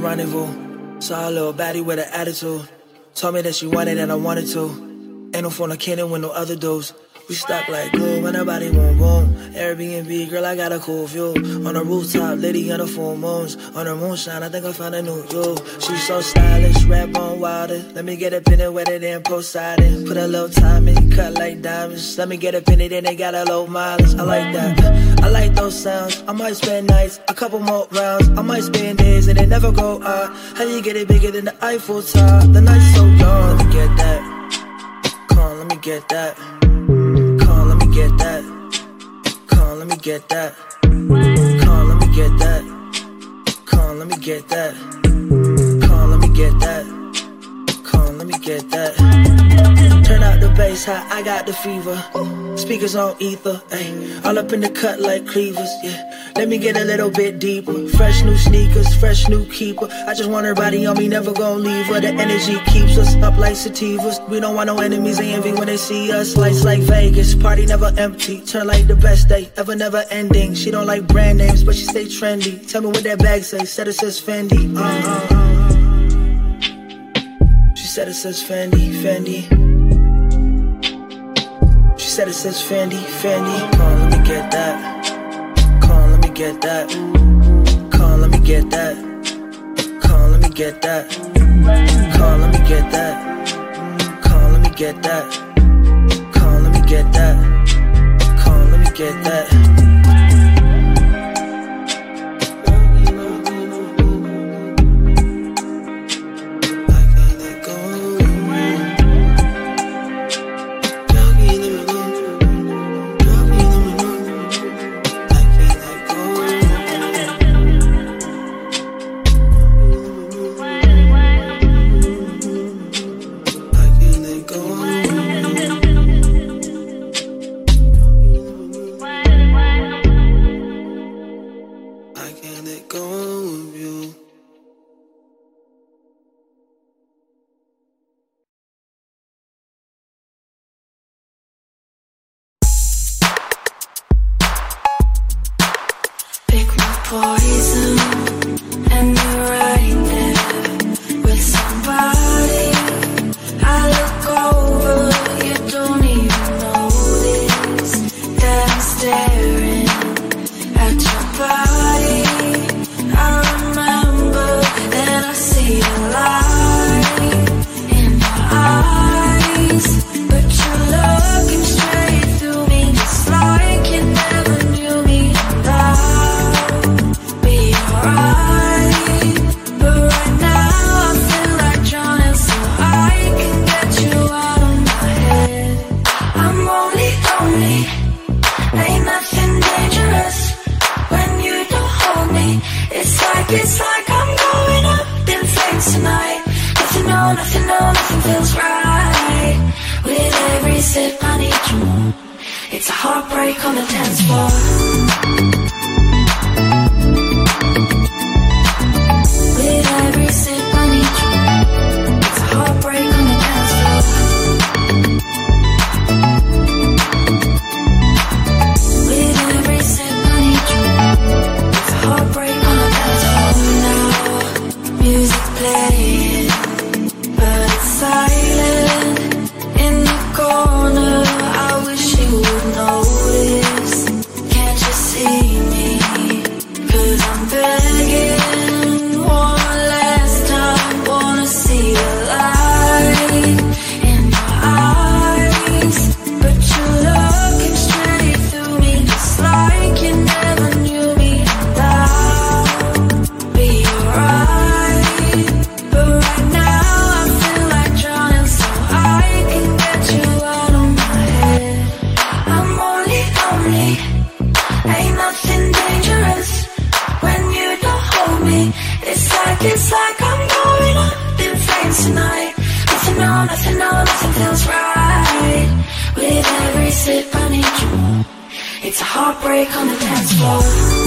rendezvous. Saw a little baddie with an attitude. Told me that she wanted and I wanted to. Ain't no phone, I can't with no other dudes. We stuck like glue when nobody boom boom. Airbnb, girl, I got a cool view. On the rooftop, lady on the full moons. On the moonshine, I think I found a new you. She's so stylish, rap on wilder. Let me get a pin and wet it in Poseidon. Put a little time in, cut like diamonds. Let me get a pin it in, they got a low mileage. I like that. I like those sounds. I might spend nights, a couple more rounds. I might spend days and they never go out. How you get it bigger than the Eiffel Tower? The night's so young. Let me get that. Come on, let me get that let me get that. Come let me get that. Come let me get that. Come let me get that. Let me get that. Turn out the bass high, I got the fever. Speakers on ether, ayy. All up in the cut like cleavers, yeah. Let me get a little bit deeper. Fresh new sneakers, fresh new keeper. I just want her body on me, never gonna leave her. The energy keeps us up like sativas. We don't want no enemies, they envy when they see us. Lights like Vegas, party never empty. Turn like the best day, ever never ending. She don't like brand names, but she stay trendy. Tell me what that bag say, said it says Fendi. Uh, uh, uh. Said it says Fendi, Fendi. She said it says Fendi, Fendi. Come on, let me get that get that. Come, let me get that. Come, on, let me get that. Come, on, let me get that. Come, on, let me get that. Come, on, let me get that. Come, on, let me get that. It's a heartbreak on the dance floor.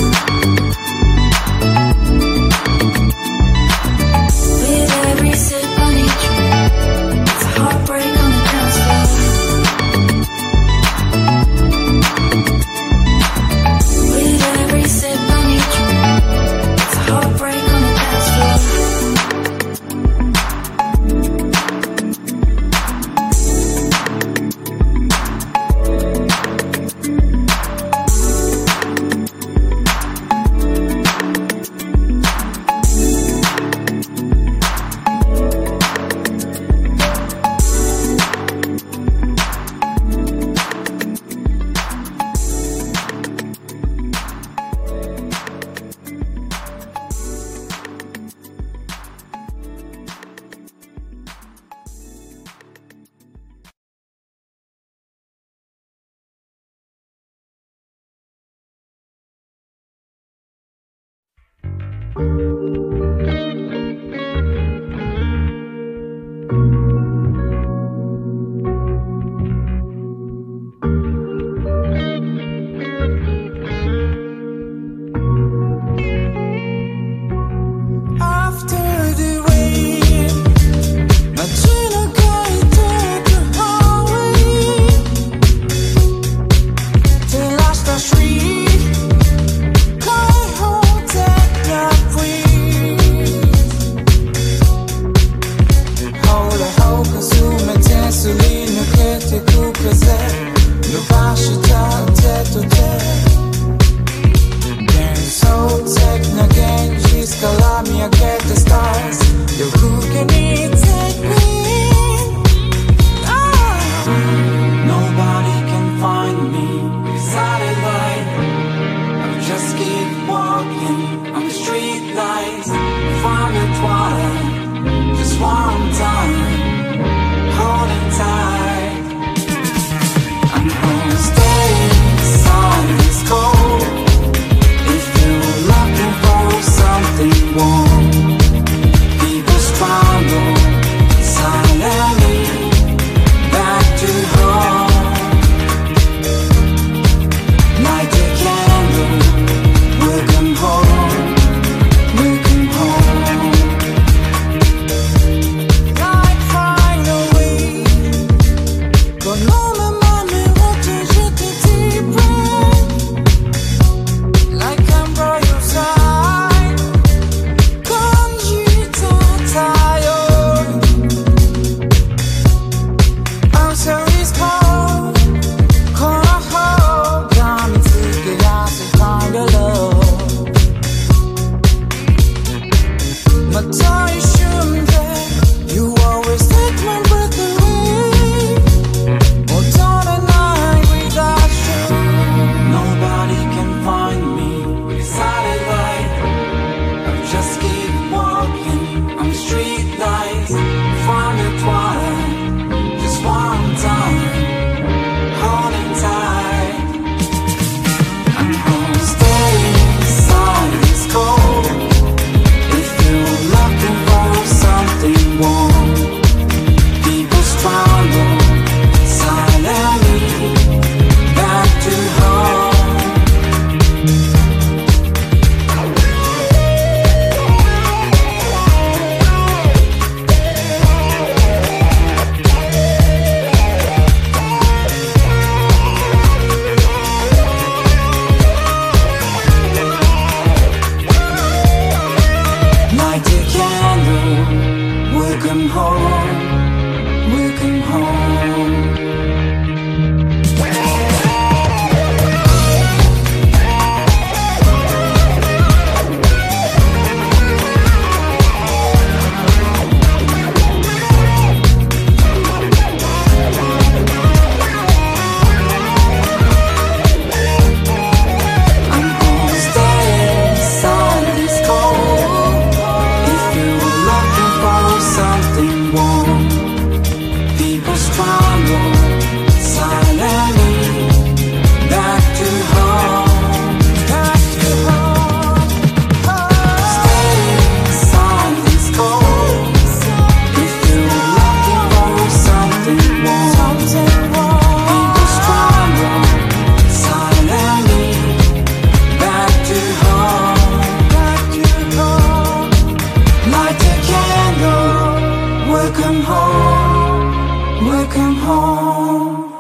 home.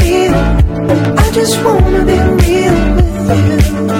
feel. I just wanna be real with you.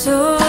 So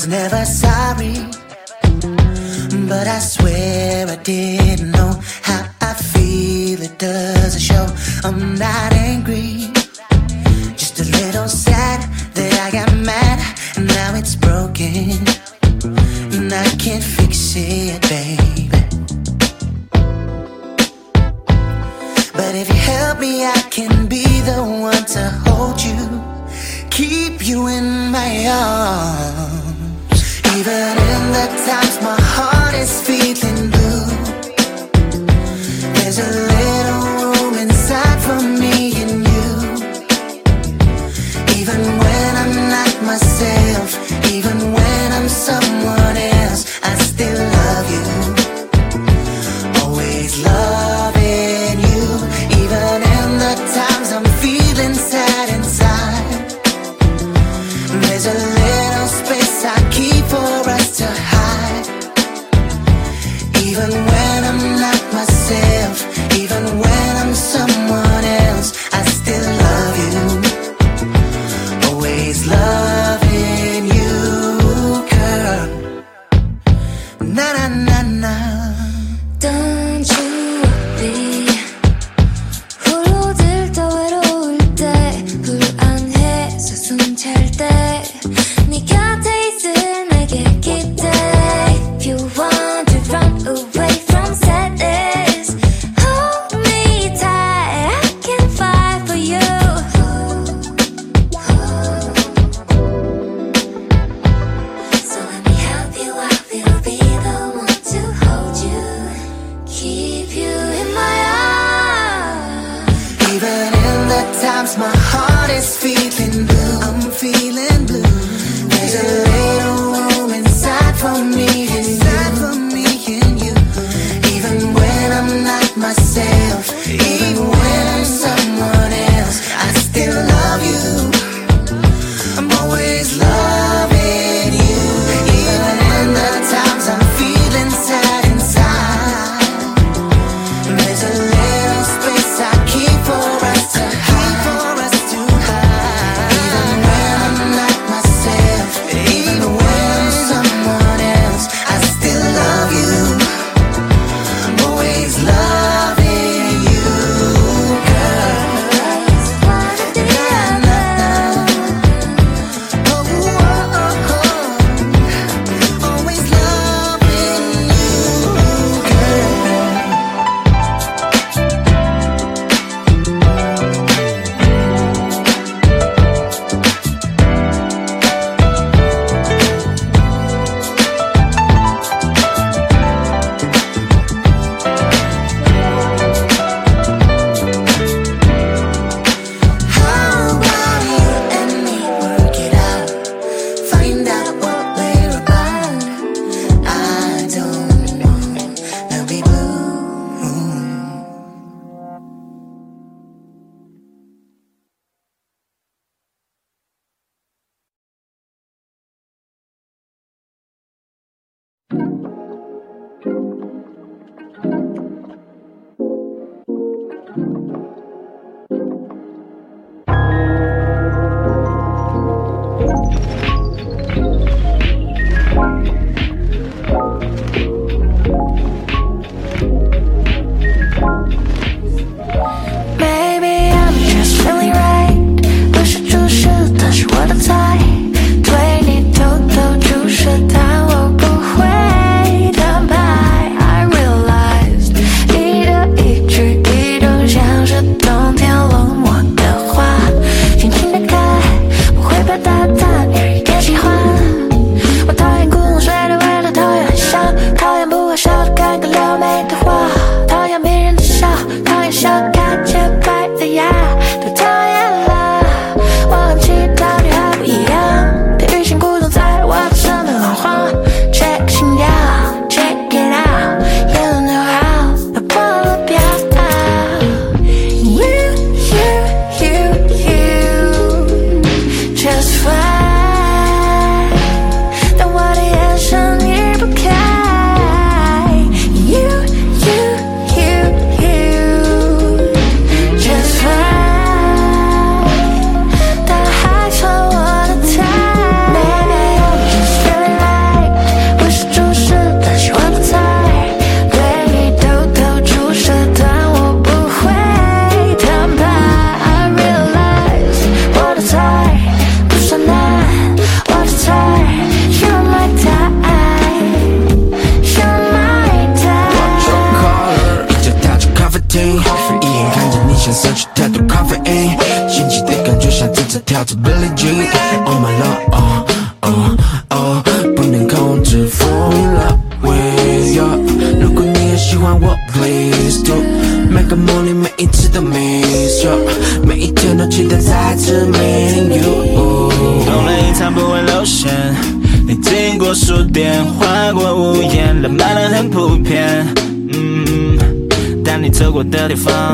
was never sorry. But I swear I didn't know how I feel. It doesn't show. I'm not angry, just a little sad that I got mad and now it's broken. And I can't fix it, baby. But if you help me, I can be the one to hold you, keep you in my arms. Even in the times my heart is feeling blue, there's a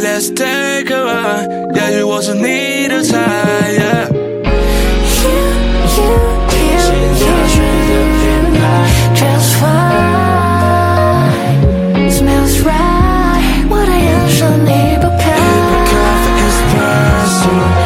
Let's take a ride. Yeah, you also need a tie. Yeah. Just fine, smells right. What I usually prepare. Coffee is personal.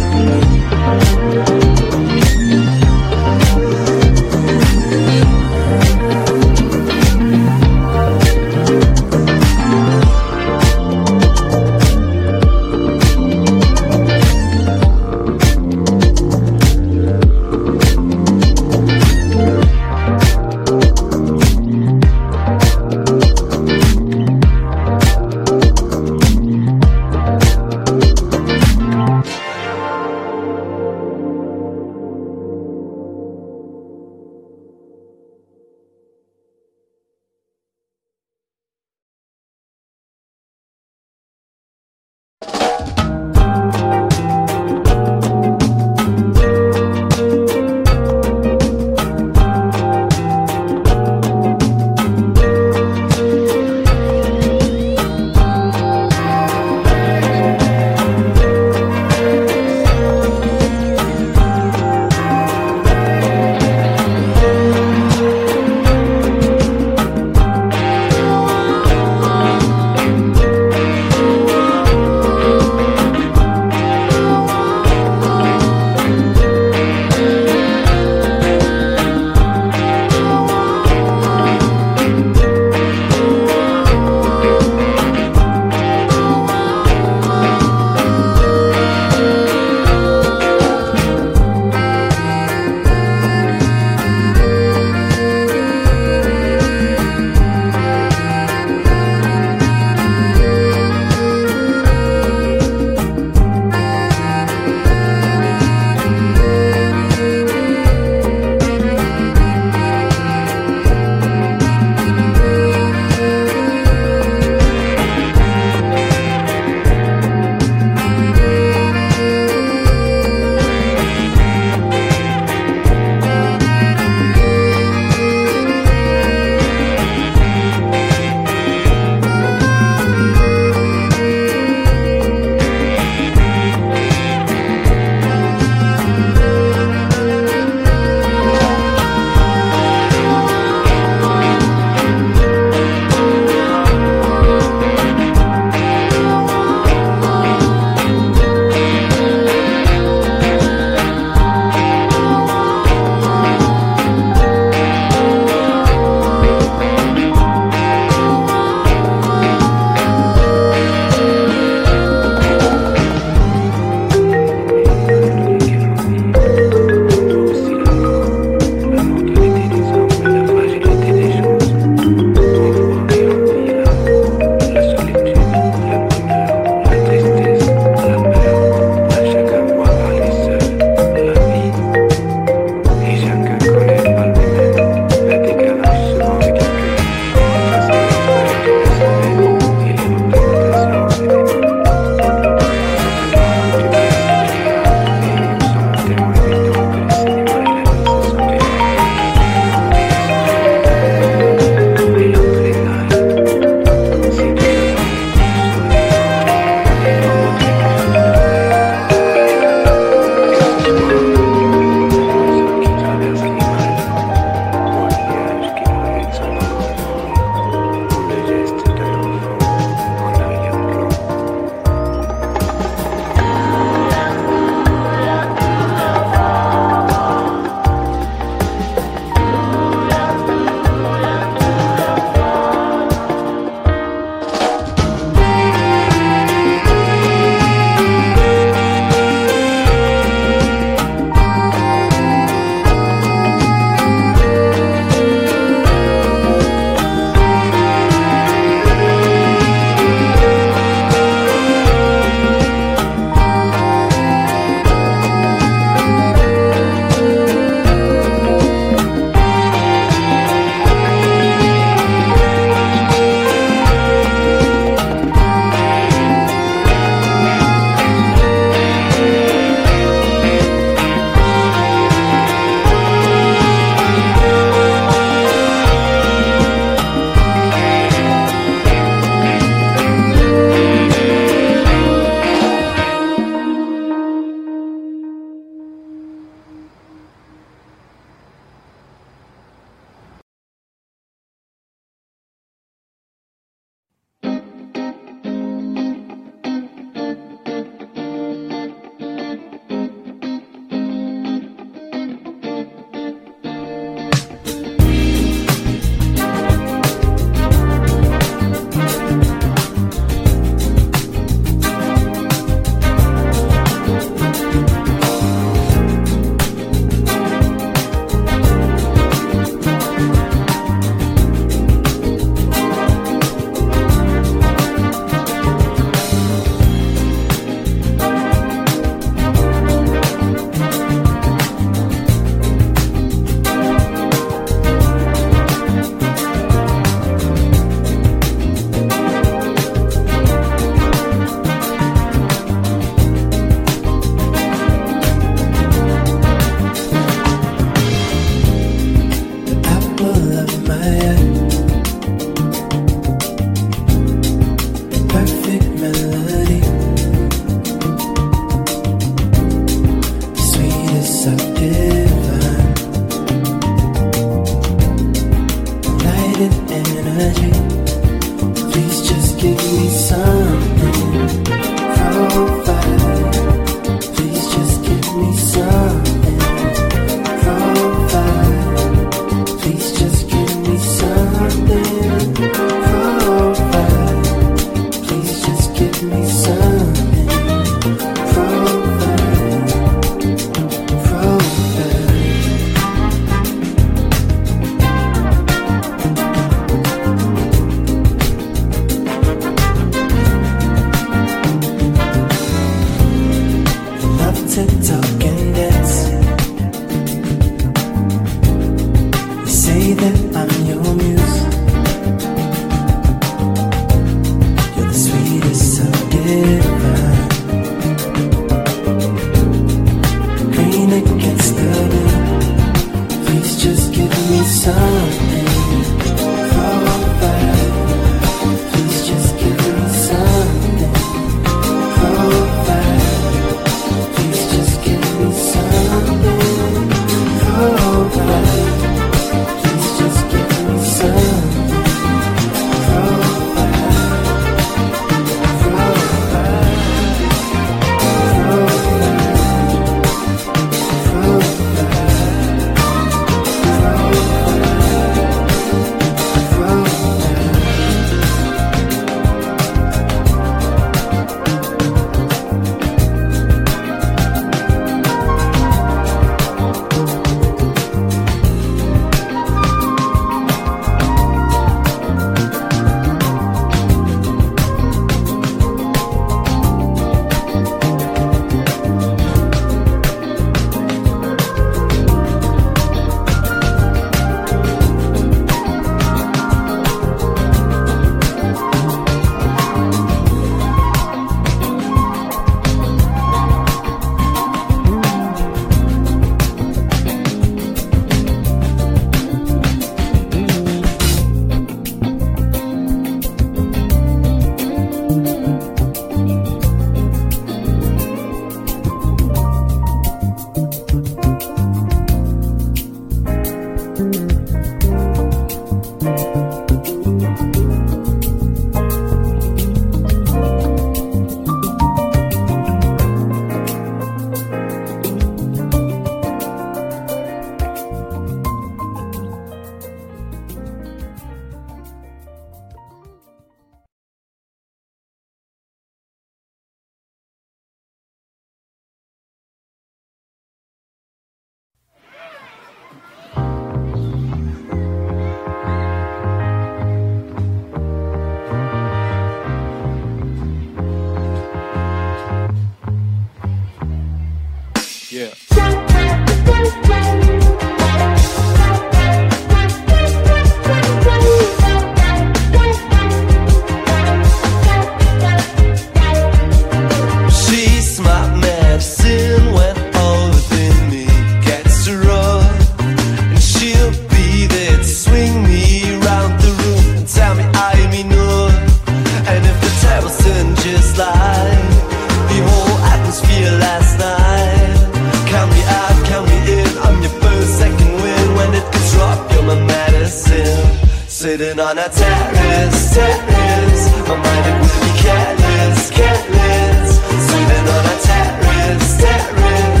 A terrace, terrace. My mind will be careless, careless. Sitting on a terrace, terrace.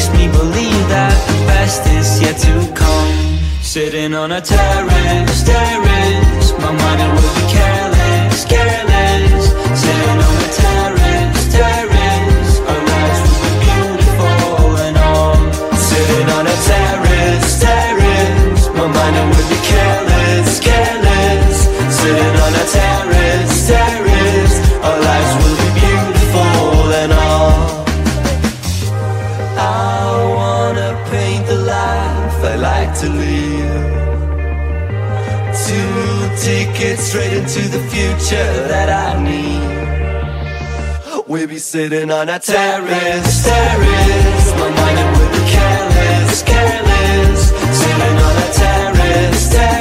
Makes me believe that the best is yet to come. Sitting on a terrace, terrace, my mind it will be careless, picture that I need. We'll be sitting on a terrace, terrace My mind will be careless, careless Sitting on a terrace, terrace.